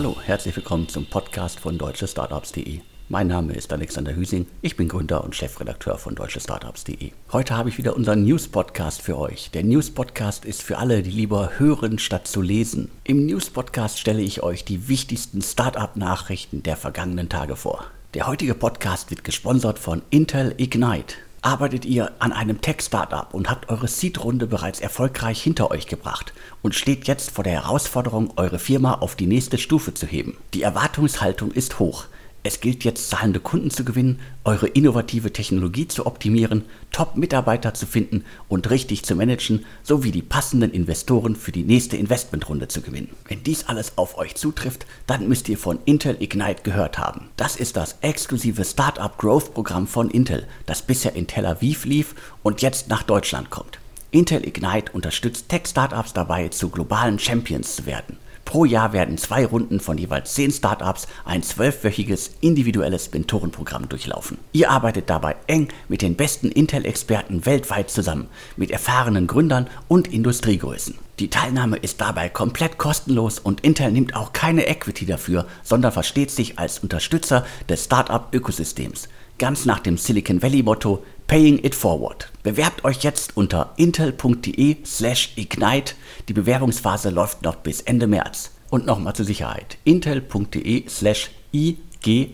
Hallo, herzlich willkommen zum Podcast von deutschestartups.de. Mein Name ist Alexander Hüsing, ich bin Gründer und Chefredakteur von deutschestartups.de. Heute habe ich wieder unseren News-Podcast für euch. Der News-Podcast ist für alle, die lieber hören statt zu lesen. Im News-Podcast stelle ich euch die wichtigsten Startup-Nachrichten der vergangenen Tage vor. Der heutige Podcast wird gesponsert von Intel Ignite. Arbeitet ihr an einem Tech-Startup und habt eure Seed-Runde bereits erfolgreich hinter euch gebracht und steht jetzt vor der Herausforderung, eure Firma auf die nächste Stufe zu heben? Die Erwartungshaltung ist hoch. Es gilt jetzt zahlende Kunden zu gewinnen, eure innovative Technologie zu optimieren, Top-Mitarbeiter zu finden und richtig zu managen, sowie die passenden Investoren für die nächste Investmentrunde zu gewinnen. Wenn dies alles auf euch zutrifft, dann müsst ihr von Intel Ignite gehört haben. Das ist das exklusive Startup Growth Programm von Intel, das bisher in Tel Aviv lief und jetzt nach Deutschland kommt. Intel Ignite unterstützt Tech-Startups dabei, zu globalen Champions zu werden. Pro Jahr werden zwei Runden von jeweils zehn Startups ein zwölfwöchiges individuelles Mentorenprogramm durchlaufen. Ihr arbeitet dabei eng mit den besten Intel-Experten weltweit zusammen, mit erfahrenen Gründern und Industriegrößen. Die Teilnahme ist dabei komplett kostenlos und Intel nimmt auch keine Equity dafür, sondern versteht sich als Unterstützer des Startup-Ökosystems. Ganz nach dem Silicon Valley-Motto Paying It Forward. Bewerbt euch jetzt unter intel.de slash ignite. Die Bewerbungsphase läuft noch bis Ende März. Und nochmal zur Sicherheit. intel.de slash ignite.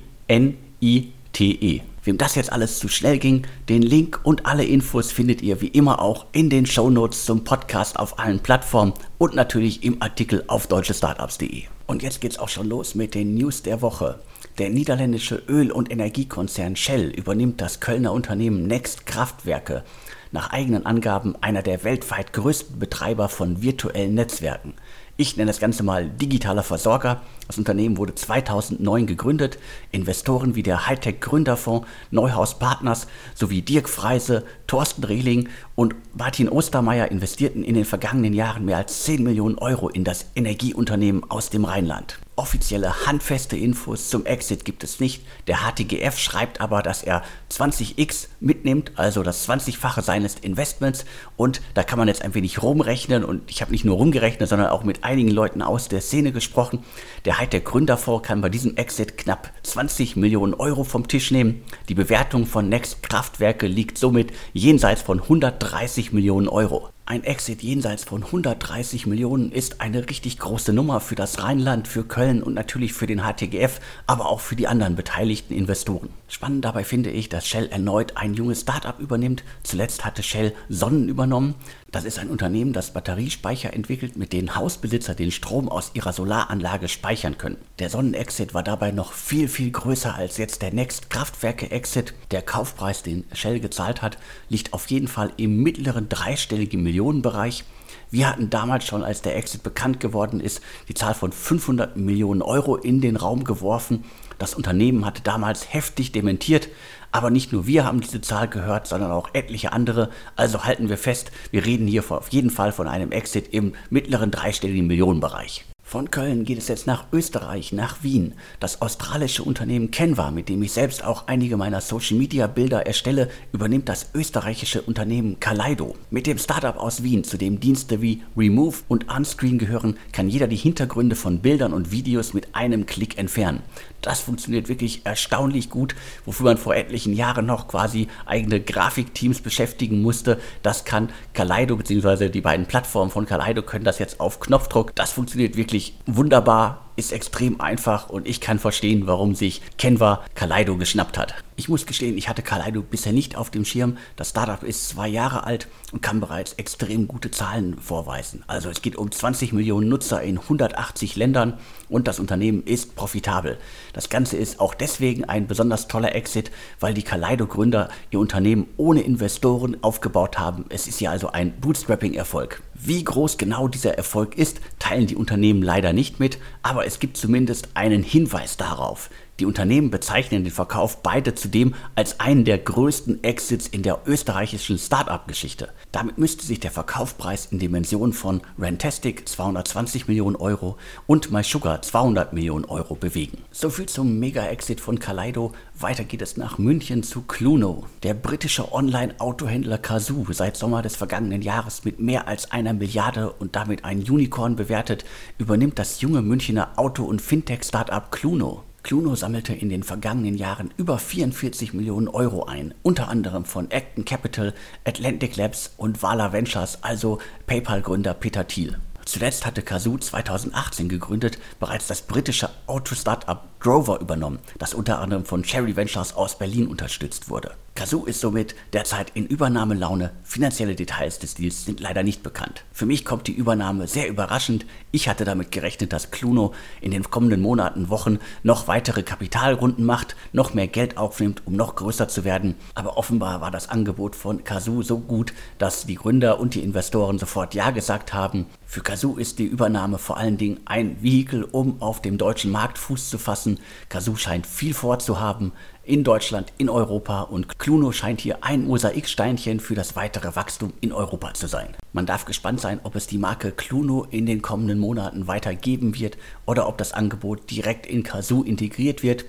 Wem das jetzt alles zu schnell ging, den Link und alle Infos findet ihr wie immer auch in den Shownotes zum Podcast auf allen Plattformen und natürlich im Artikel auf deutschestartups.de. Und jetzt geht's auch schon los mit den News der Woche. Der niederländische Öl- und Energiekonzern Shell übernimmt das Kölner Unternehmen Next Kraftwerke, nach eigenen Angaben einer der weltweit größten Betreiber von virtuellen Netzwerken. Ich nenne das Ganze mal digitaler Versorger. Das Unternehmen wurde 2009 gegründet. Investoren wie der Hightech Gründerfonds, Neuhaus Partners sowie Dirk Freise, Thorsten Rehling und Martin Ostermeier investierten in den vergangenen Jahren mehr als 10 Millionen Euro in das Energieunternehmen aus dem Rheinland. Offizielle handfeste Infos zum Exit gibt es nicht. Der HTGF schreibt aber, dass er 20x mitnimmt, also das 20-fache seines Investments. Und da kann man jetzt ein wenig rumrechnen. Und ich habe nicht nur rumgerechnet, sondern auch mit einigen Leuten aus der Szene gesprochen. Der Hightech Gründerfonds kann bei diesem Exit knapp 20 Millionen Euro vom Tisch nehmen. Die Bewertung von Next Kraftwerke liegt somit jenseits von 130 Millionen Euro. Ein Exit jenseits von 130 Millionen ist eine richtig große Nummer für das Rheinland, für Köln und natürlich für den HTGF, aber auch für die anderen beteiligten Investoren. Spannend dabei finde ich, dass Shell erneut ein junges Startup übernimmt. Zuletzt hatte Shell Sonnen übernommen. Das ist ein Unternehmen, das Batteriespeicher entwickelt, mit denen Hausbesitzer den Strom aus ihrer Solaranlage speichern können. Der Sonnenexit war dabei noch viel, viel größer als jetzt der Next Kraftwerke-Exit. Der Kaufpreis, den Shell gezahlt hat, liegt auf jeden Fall im mittleren dreistelligen Millionenbereich. Wir hatten damals schon, als der Exit bekannt geworden ist, die Zahl von 500 Millionen Euro in den Raum geworfen. Das Unternehmen hatte damals heftig dementiert, aber nicht nur wir haben diese Zahl gehört, sondern auch etliche andere. Also halten wir fest, wir reden hier auf jeden Fall von einem Exit im mittleren dreistelligen Millionenbereich. Von Köln geht es jetzt nach Österreich, nach Wien. Das australische Unternehmen Canva, mit dem ich selbst auch einige meiner Social Media Bilder erstelle, übernimmt das österreichische Unternehmen Kaleido. Mit dem Startup aus Wien, zu dem Dienste wie Remove und Unscreen gehören, kann jeder die Hintergründe von Bildern und Videos mit einem Klick entfernen. Das funktioniert wirklich erstaunlich gut, wofür man vor etlichen Jahren noch quasi eigene Grafikteams beschäftigen musste. Das kann Kaleido bzw. die beiden Plattformen von Kaleido können das jetzt auf Knopfdruck. Das funktioniert wirklich wunderbar ist extrem einfach und ich kann verstehen, warum sich Canva Kaleido geschnappt hat. Ich muss gestehen, ich hatte Kaleido bisher nicht auf dem Schirm. Das Startup ist zwei Jahre alt und kann bereits extrem gute Zahlen vorweisen. Also es geht um 20 Millionen Nutzer in 180 Ländern und das Unternehmen ist profitabel. Das Ganze ist auch deswegen ein besonders toller Exit, weil die Kaleido-Gründer ihr Unternehmen ohne Investoren aufgebaut haben. Es ist ja also ein Bootstrapping-Erfolg. Wie groß genau dieser Erfolg ist, teilen die Unternehmen leider nicht mit, aber es gibt zumindest einen Hinweis darauf. Die Unternehmen bezeichnen den Verkauf beide zudem als einen der größten Exits in der österreichischen Start-up-Geschichte. Damit müsste sich der Verkaufspreis in Dimensionen von Rantastic 220 Millionen Euro und MySugar 200 Millionen Euro bewegen. Soviel zum Mega-Exit von Kaleido. Weiter geht es nach München zu Cluno. Der britische Online-Autohändler Kazoo, seit Sommer des vergangenen Jahres mit mehr als einer Milliarde und damit ein Unicorn bewertet, übernimmt das junge Münchner Auto- und Fintech-Startup Cluno. Cluno sammelte in den vergangenen Jahren über 44 Millionen Euro ein, unter anderem von Acton Capital, Atlantic Labs und Vala Ventures, also PayPal-Gründer Peter Thiel. Zuletzt hatte Kazoo 2018 gegründet bereits das britische Auto-Startup Grover übernommen, das unter anderem von Cherry Ventures aus Berlin unterstützt wurde. Kazoo ist somit derzeit in Übernahmelaune. Finanzielle Details des Deals sind leider nicht bekannt. Für mich kommt die Übernahme sehr überraschend. Ich hatte damit gerechnet, dass Cluno in den kommenden Monaten, Wochen noch weitere Kapitalrunden macht, noch mehr Geld aufnimmt, um noch größer zu werden. Aber offenbar war das Angebot von Kazoo so gut, dass die Gründer und die Investoren sofort Ja gesagt haben. Für Kazoo ist die Übernahme vor allen Dingen ein Vehikel, um auf dem deutschen Markt Fuß zu fassen. Kazoo scheint viel vorzuhaben in Deutschland, in Europa und Cluno scheint hier ein Mosaiksteinchen für das weitere Wachstum in Europa zu sein. Man darf gespannt sein, ob es die Marke Cluno in den kommenden Monaten weiter geben wird oder ob das Angebot direkt in Kazoo integriert wird.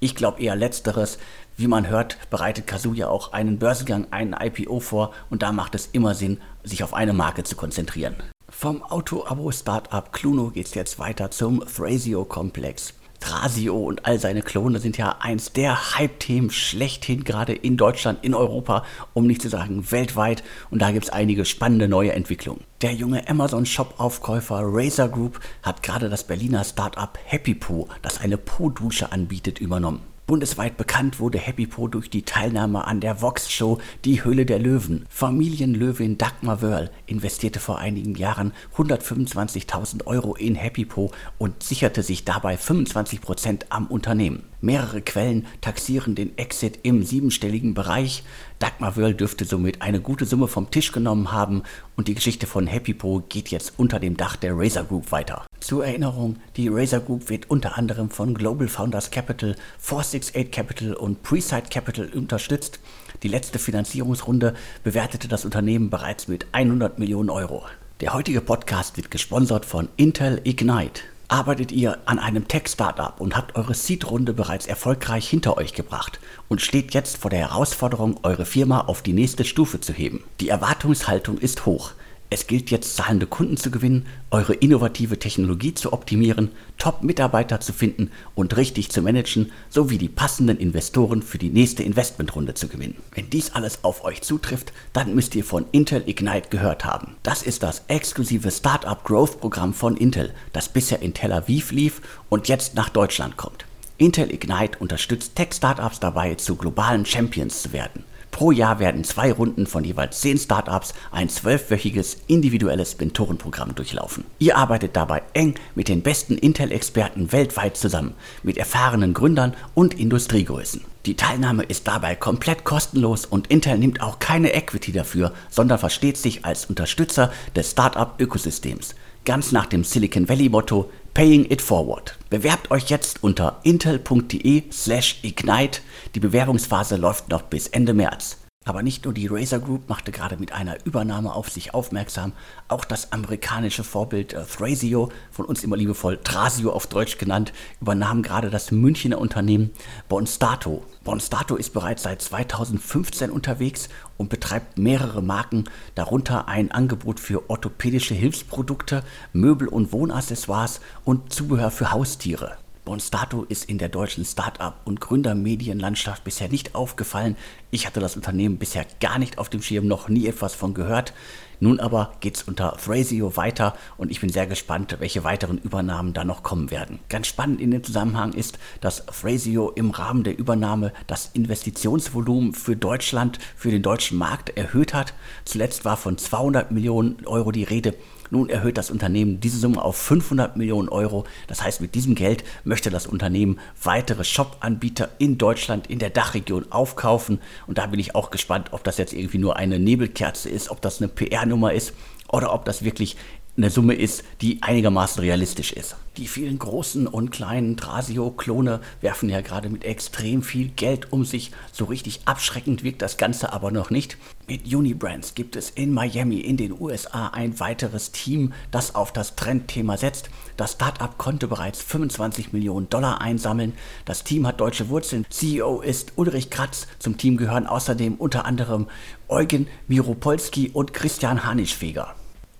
Ich glaube eher letzteres. Wie man hört, bereitet Kazoo ja auch einen Börsengang, einen IPO vor und da macht es immer Sinn, sich auf eine Marke zu konzentrieren. Vom Auto-Abo-Startup Cluno geht es jetzt weiter zum Thrasio-Komplex. Trasio und all seine Klone sind ja eins der Hype-Themen schlechthin, gerade in Deutschland, in Europa, um nicht zu sagen weltweit. Und da gibt es einige spannende neue Entwicklungen. Der junge Amazon-Shop-Aufkäufer Razer Group hat gerade das Berliner Startup Happy Po, das eine Po-Dusche anbietet, übernommen. Bundesweit bekannt wurde Happy Po durch die Teilnahme an der Vox-Show Die Höhle der Löwen. Familienlöwin Dagmar Wörl investierte vor einigen Jahren 125.000 Euro in Happy Po und sicherte sich dabei 25 Prozent am Unternehmen. Mehrere Quellen taxieren den Exit im siebenstelligen Bereich. Dagmar Wörl dürfte somit eine gute Summe vom Tisch genommen haben und die Geschichte von Happy Po geht jetzt unter dem Dach der Razer Group weiter. Zur Erinnerung, die Razer Group wird unter anderem von Global Founders Capital, 468 Capital und Preside Capital unterstützt. Die letzte Finanzierungsrunde bewertete das Unternehmen bereits mit 100 Millionen Euro. Der heutige Podcast wird gesponsert von Intel Ignite. Arbeitet ihr an einem Tech-Startup und habt eure Seed-Runde bereits erfolgreich hinter euch gebracht und steht jetzt vor der Herausforderung, eure Firma auf die nächste Stufe zu heben? Die Erwartungshaltung ist hoch. Es gilt jetzt, zahlende Kunden zu gewinnen, eure innovative Technologie zu optimieren, Top-Mitarbeiter zu finden und richtig zu managen, sowie die passenden Investoren für die nächste Investmentrunde zu gewinnen. Wenn dies alles auf euch zutrifft, dann müsst ihr von Intel Ignite gehört haben. Das ist das exklusive Startup Growth Programm von Intel, das bisher in Tel Aviv lief und jetzt nach Deutschland kommt. Intel Ignite unterstützt Tech-Startups dabei, zu globalen Champions zu werden. Pro Jahr werden zwei Runden von jeweils zehn Startups ein zwölfwöchiges individuelles Mentorenprogramm durchlaufen. Ihr arbeitet dabei eng mit den besten Intel-Experten weltweit zusammen, mit erfahrenen Gründern und Industriegrößen. Die Teilnahme ist dabei komplett kostenlos und Intel nimmt auch keine Equity dafür, sondern versteht sich als Unterstützer des Startup-Ökosystems. Ganz nach dem Silicon Valley-Motto Paying It Forward. Bewerbt euch jetzt unter intel.de slash ignite. Die Bewerbungsphase läuft noch bis Ende März. Aber nicht nur die Razer Group machte gerade mit einer Übernahme auf sich aufmerksam, auch das amerikanische Vorbild äh, Thrasio, von uns immer liebevoll Trasio auf Deutsch genannt, übernahm gerade das Münchner Unternehmen Bonstato. Bonstato ist bereits seit 2015 unterwegs und betreibt mehrere Marken, darunter ein Angebot für orthopädische Hilfsprodukte, Möbel- und Wohnaccessoires und Zubehör für Haustiere. Bonstato ist in der deutschen Start-up- und Gründermedienlandschaft bisher nicht aufgefallen. Ich hatte das Unternehmen bisher gar nicht auf dem Schirm, noch nie etwas von gehört. Nun aber geht es unter Thrasio weiter und ich bin sehr gespannt, welche weiteren Übernahmen da noch kommen werden. Ganz spannend in dem Zusammenhang ist, dass Thrasio im Rahmen der Übernahme das Investitionsvolumen für Deutschland, für den deutschen Markt erhöht hat. Zuletzt war von 200 Millionen Euro die Rede. Nun erhöht das Unternehmen diese Summe auf 500 Millionen Euro. Das heißt, mit diesem Geld möchte das Unternehmen weitere Shop-Anbieter in Deutschland, in der Dachregion aufkaufen. Und da bin ich auch gespannt, ob das jetzt irgendwie nur eine Nebelkerze ist, ob das eine PR-Nummer ist oder ob das wirklich eine Summe ist, die einigermaßen realistisch ist. Die vielen großen und kleinen Trasio-Klone werfen ja gerade mit extrem viel Geld um sich. So richtig abschreckend wirkt das Ganze aber noch nicht. Mit Unibrands gibt es in Miami in den USA ein weiteres Team, das auf das Trendthema setzt. Das Startup konnte bereits 25 Millionen Dollar einsammeln. Das Team hat deutsche Wurzeln. CEO ist Ulrich Kratz. Zum Team gehören außerdem unter anderem Eugen Miropolski und Christian Hanischfeger.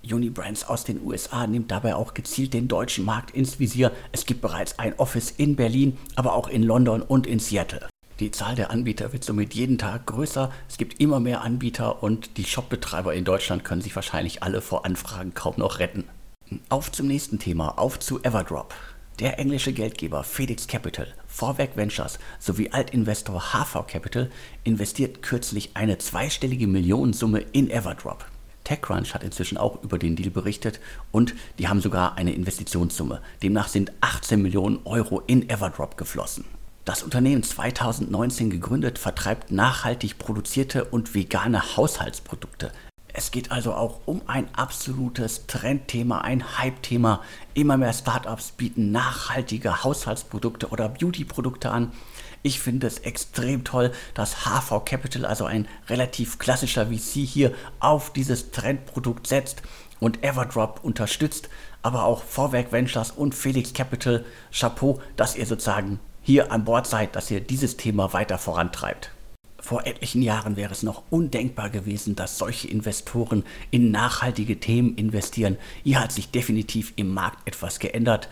Unibrands aus den USA nimmt dabei auch gezielt den deutschen Markt ins Visier. Es gibt bereits ein Office in Berlin, aber auch in London und in Seattle. Die Zahl der Anbieter wird somit jeden Tag größer. Es gibt immer mehr Anbieter und die Shopbetreiber in Deutschland können sich wahrscheinlich alle vor Anfragen kaum noch retten. Auf zum nächsten Thema, auf zu Everdrop. Der englische Geldgeber Felix Capital, Vorwerk Ventures sowie Altinvestor HV Capital investiert kürzlich eine zweistellige Millionensumme in Everdrop. TechCrunch hat inzwischen auch über den Deal berichtet und die haben sogar eine Investitionssumme. Demnach sind 18 Millionen Euro in Everdrop geflossen. Das Unternehmen 2019 gegründet vertreibt nachhaltig produzierte und vegane Haushaltsprodukte. Es geht also auch um ein absolutes Trendthema, ein Hype-Thema. Immer mehr Startups bieten nachhaltige Haushaltsprodukte oder Beauty-Produkte an. Ich finde es extrem toll, dass HV Capital, also ein relativ klassischer VC, hier auf dieses Trendprodukt setzt und Everdrop unterstützt, aber auch Vorwerk Ventures und Felix Capital. Chapeau, dass ihr sozusagen hier an Bord seid, dass ihr dieses Thema weiter vorantreibt. Vor etlichen Jahren wäre es noch undenkbar gewesen, dass solche Investoren in nachhaltige Themen investieren. Hier hat sich definitiv im Markt etwas geändert.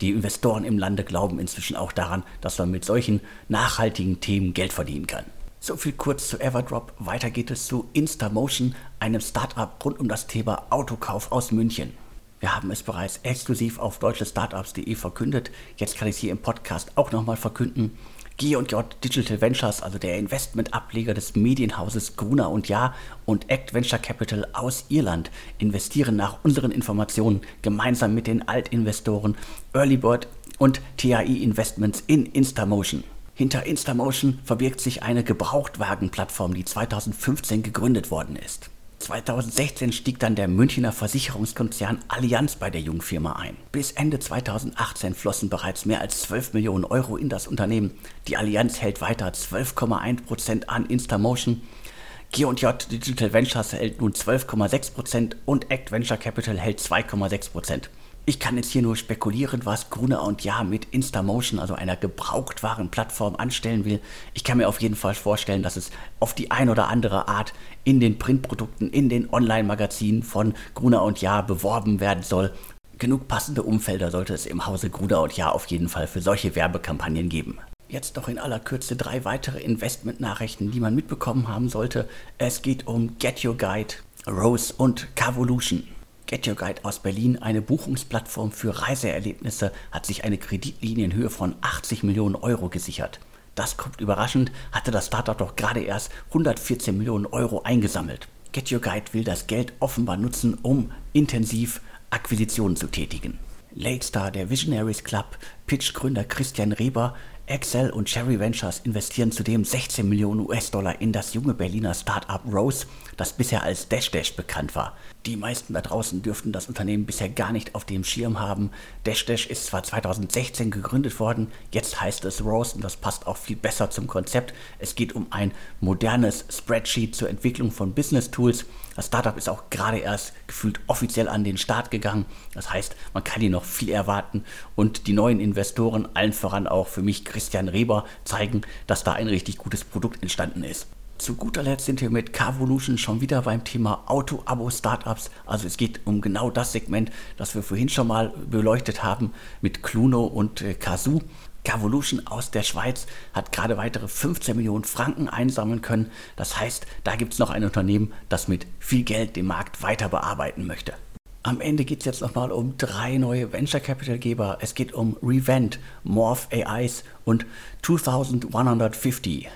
Die Investoren im Lande glauben inzwischen auch daran, dass man mit solchen nachhaltigen Themen Geld verdienen kann. So viel kurz zu Everdrop. Weiter geht es zu Instamotion, einem Startup rund um das Thema Autokauf aus München. Wir haben es bereits exklusiv auf deutschestartups.de verkündet. Jetzt kann ich es hier im Podcast auch nochmal verkünden. G&J Digital Ventures, also der Investmentableger des Medienhauses Gruner und Ja und Act Venture Capital aus Irland, investieren nach unseren Informationen gemeinsam mit den Altinvestoren Earlybird und TAI Investments in Instamotion. Hinter Instamotion verbirgt sich eine Gebrauchtwagenplattform, die 2015 gegründet worden ist. 2016 stieg dann der Münchner Versicherungskonzern Allianz bei der Jungfirma ein. Bis Ende 2018 flossen bereits mehr als 12 Millionen Euro in das Unternehmen. Die Allianz hält weiter 12,1% an Instamotion. G&J Digital Ventures hält nun 12,6% und Act Venture Capital hält 2,6%. Ich kann jetzt hier nur spekulieren, was Gruner und Ja mit Instamotion, also einer Gebrauchtwarenplattform, anstellen will. Ich kann mir auf jeden Fall vorstellen, dass es auf die ein oder andere Art in den Printprodukten, in den Online-Magazinen von Gruner und Ja beworben werden soll. Genug passende Umfelder sollte es im Hause Gruner und Ja auf jeden Fall für solche Werbekampagnen geben. Jetzt noch in aller Kürze drei weitere Investmentnachrichten, die man mitbekommen haben sollte. Es geht um Get Your Guide, Rose und Carvolution. Get Your Guide aus Berlin, eine Buchungsplattform für Reiseerlebnisse, hat sich eine Kreditlinie in Höhe von 80 Millionen Euro gesichert. Das kommt überraschend, hatte das Startup doch gerade erst 114 Millionen Euro eingesammelt. Get Your Guide will das Geld offenbar nutzen, um intensiv Akquisitionen zu tätigen. Lakestar, der Visionaries Club, Pitch-Gründer Christian Reber, Excel und Cherry Ventures investieren zudem 16 Millionen US-Dollar in das junge Berliner Startup Rose, das bisher als Dash Dash bekannt war. Die meisten da draußen dürften das Unternehmen bisher gar nicht auf dem Schirm haben. Dash Dash ist zwar 2016 gegründet worden, jetzt heißt es Rose und das passt auch viel besser zum Konzept. Es geht um ein modernes Spreadsheet zur Entwicklung von Business Tools. Das Startup ist auch gerade erst gefühlt offiziell an den Start gegangen. Das heißt, man kann hier noch viel erwarten und die neuen Investoren, allen voran auch für mich Christian Reber, zeigen, dass da ein richtig gutes Produkt entstanden ist. Zu guter Letzt sind wir mit Carvolution schon wieder beim Thema Auto-Abo-Startups. Also es geht um genau das Segment, das wir vorhin schon mal beleuchtet haben mit Cluno und äh, Kazoo. Carvolution aus der Schweiz hat gerade weitere 15 Millionen Franken einsammeln können. Das heißt, da gibt es noch ein Unternehmen, das mit viel Geld den Markt weiter bearbeiten möchte. Am Ende geht es jetzt nochmal um drei neue Venture Capital Geber. Es geht um Revent, Morph AIs und 2150.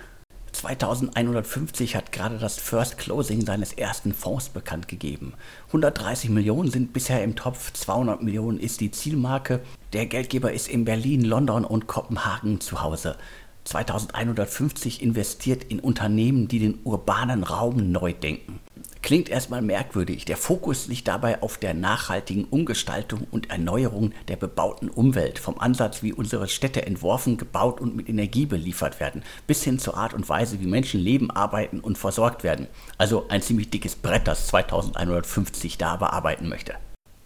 2150 hat gerade das First Closing seines ersten Fonds bekannt gegeben. 130 Millionen sind bisher im Topf, 200 Millionen ist die Zielmarke. Der Geldgeber ist in Berlin, London und Kopenhagen zu Hause. 2150 investiert in Unternehmen, die den urbanen Raum neu denken. Klingt erstmal merkwürdig. Der Fokus liegt dabei auf der nachhaltigen Umgestaltung und Erneuerung der bebauten Umwelt. Vom Ansatz, wie unsere Städte entworfen, gebaut und mit Energie beliefert werden, bis hin zur Art und Weise, wie Menschen leben, arbeiten und versorgt werden. Also ein ziemlich dickes Brett, das 2150 da bearbeiten möchte.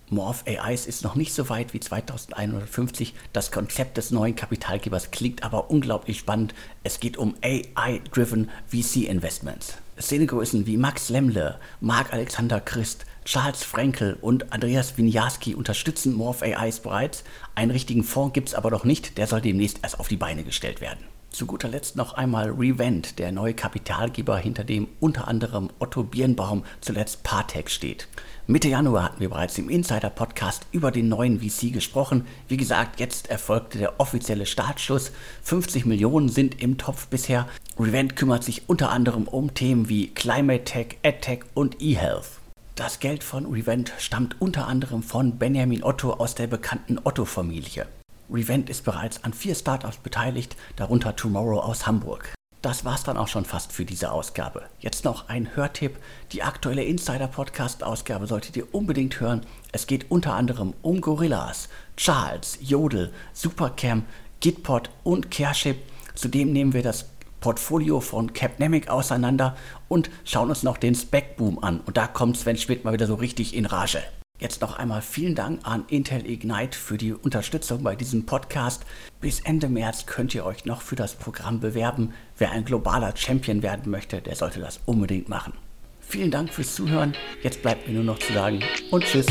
Morph AIs ist noch nicht so weit wie 2150. Das Konzept des neuen Kapitalgebers klingt aber unglaublich spannend. Es geht um AI-driven VC-Investments. Szenegrößen wie Max Lemmle, Marc-Alexander Christ, Charles Frenkel und Andreas Winiarski unterstützen Morph AIs bereits. Einen richtigen Fonds gibt es aber noch nicht, der soll demnächst erst auf die Beine gestellt werden. Zu guter Letzt noch einmal Revent, der neue Kapitalgeber, hinter dem unter anderem Otto Birnbaum zuletzt Partec steht. Mitte Januar hatten wir bereits im Insider-Podcast über den neuen VC gesprochen. Wie gesagt, jetzt erfolgte der offizielle Startschuss. 50 Millionen sind im Topf bisher. Revent kümmert sich unter anderem um Themen wie Climate Tech, EdTech und eHealth. Das Geld von Revent stammt unter anderem von Benjamin Otto aus der bekannten Otto-Familie. Revent ist bereits an vier Startups beteiligt, darunter Tomorrow aus Hamburg. Das war's dann auch schon fast für diese Ausgabe. Jetzt noch ein Hörtipp. Die aktuelle Insider-Podcast-Ausgabe solltet ihr unbedingt hören. Es geht unter anderem um Gorillas, Charles, Jodel, Supercam, Gitpod und Careship. Zudem nehmen wir das Portfolio von Capnemic auseinander und schauen uns noch den Spec-Boom an. Und da kommt Sven Schmidt mal wieder so richtig in Rage. Jetzt noch einmal vielen Dank an Intel Ignite für die Unterstützung bei diesem Podcast. Bis Ende März könnt ihr euch noch für das Programm bewerben. Wer ein globaler Champion werden möchte, der sollte das unbedingt machen. Vielen Dank fürs Zuhören. Jetzt bleibt mir nur noch zu sagen und tschüss.